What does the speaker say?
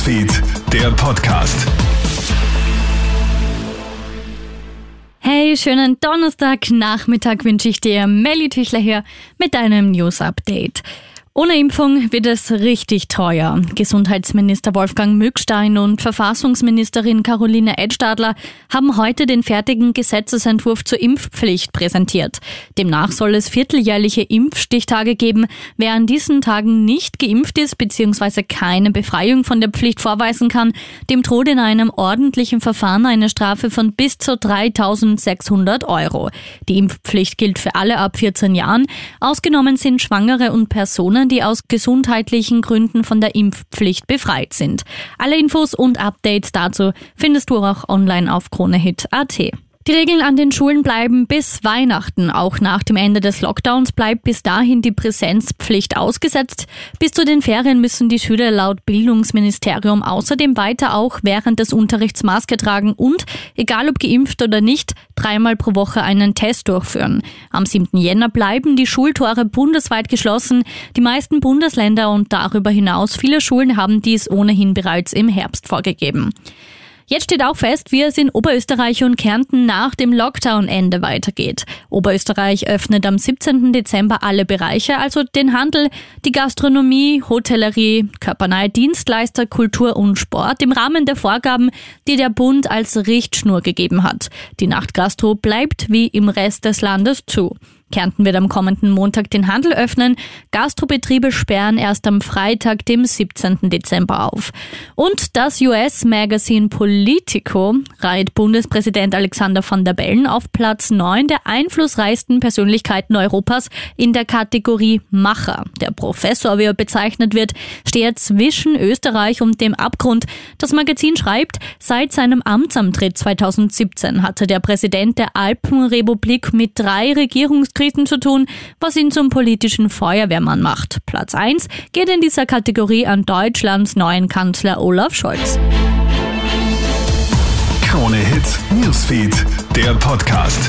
Newsfeed, der Podcast. Hey, schönen Donnerstagnachmittag wünsche ich dir. Melly Tüchler hier mit einem News Update. Ohne Impfung wird es richtig teuer. Gesundheitsminister Wolfgang Mückstein und Verfassungsministerin Caroline Edstadler haben heute den fertigen Gesetzesentwurf zur Impfpflicht präsentiert. Demnach soll es vierteljährliche Impfstichtage geben. Wer an diesen Tagen nicht geimpft ist bzw. keine Befreiung von der Pflicht vorweisen kann, dem droht in einem ordentlichen Verfahren eine Strafe von bis zu 3600 Euro. Die Impfpflicht gilt für alle ab 14 Jahren. Ausgenommen sind Schwangere und Personen, Personen, die aus gesundheitlichen Gründen von der Impfpflicht befreit sind. Alle Infos und Updates dazu findest du auch online auf kronehit.at. Die Regeln an den Schulen bleiben bis Weihnachten. Auch nach dem Ende des Lockdowns bleibt bis dahin die Präsenzpflicht ausgesetzt. Bis zu den Ferien müssen die Schüler laut Bildungsministerium außerdem weiter auch während des Unterrichts Maske tragen und, egal ob geimpft oder nicht, dreimal pro Woche einen Test durchführen. Am 7. Jänner bleiben die Schultore bundesweit geschlossen. Die meisten Bundesländer und darüber hinaus viele Schulen haben dies ohnehin bereits im Herbst vorgegeben. Jetzt steht auch fest, wie es in Oberösterreich und Kärnten nach dem Lockdown-Ende weitergeht. Oberösterreich öffnet am 17. Dezember alle Bereiche, also den Handel, die Gastronomie, Hotellerie, körpernahe Dienstleister, Kultur und Sport im Rahmen der Vorgaben, die der Bund als Richtschnur gegeben hat. Die Nachtgastro bleibt wie im Rest des Landes zu. Kärnten wird am kommenden Montag den Handel öffnen. Gastrobetriebe sperren erst am Freitag, dem 17. Dezember auf. Und das US-Magazin Politico reiht Bundespräsident Alexander van der Bellen auf Platz 9 der einflussreichsten Persönlichkeiten Europas in der Kategorie Macher. Der Professor, wie er bezeichnet wird, steht zwischen Österreich und dem Abgrund. Das Magazin schreibt, seit seinem Amtsantritt 2017 hatte der Präsident der Alpenrepublik mit drei Regierungskrisen Krisen zu tun, was ihn zum politischen Feuerwehrmann macht. Platz 1 geht in dieser Kategorie an Deutschlands neuen Kanzler Olaf Scholz. Krone Hits, Newsfeed, der Podcast.